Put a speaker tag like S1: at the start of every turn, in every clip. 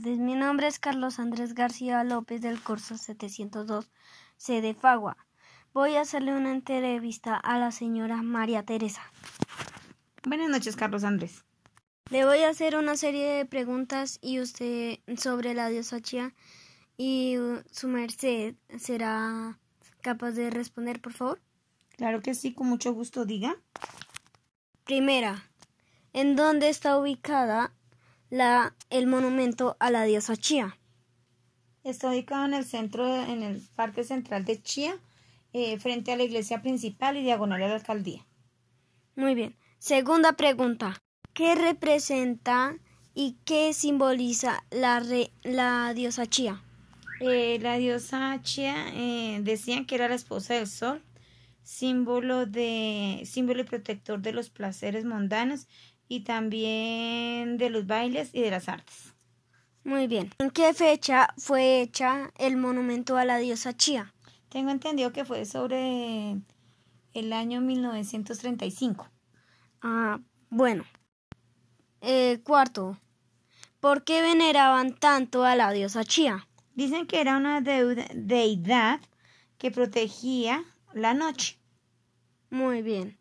S1: Mi nombre es Carlos Andrés García López del curso 702 C de Fagua. Voy a hacerle una entrevista a la señora María Teresa.
S2: Buenas noches, Carlos Andrés.
S1: Le voy a hacer una serie de preguntas y usted sobre la diosa Chía y su merced será capaz de responder, por favor.
S2: Claro que sí, con mucho gusto, diga.
S1: Primera, ¿en dónde está ubicada la, el monumento a la diosa Chía?
S2: Está ubicado en el centro, en el Parque Central de Chía, eh, frente a la iglesia principal y diagonal a la alcaldía.
S1: Muy bien. Segunda pregunta. ¿Qué representa y qué simboliza la, la diosa Chía?
S2: Eh, la diosa Chía eh, decían que era la esposa del sol, símbolo de símbolo y protector de los placeres mundanos y también de los bailes y de las artes.
S1: Muy bien. ¿En qué fecha fue hecha el monumento a la diosa Chía?
S2: Tengo entendido que fue sobre el año 1935.
S1: Ah, bueno. Eh, cuarto. ¿Por qué veneraban tanto a la diosa Chía?
S2: Dicen que era una deidad que protegía la noche.
S1: Muy bien.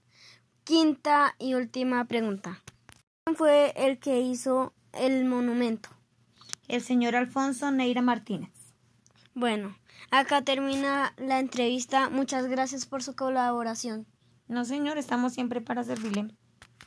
S1: Quinta y última pregunta. ¿Quién fue el que hizo el monumento?
S2: El señor Alfonso Neira Martínez.
S1: Bueno, acá termina la entrevista. Muchas gracias por su colaboración.
S2: No, señor, estamos siempre para servirle.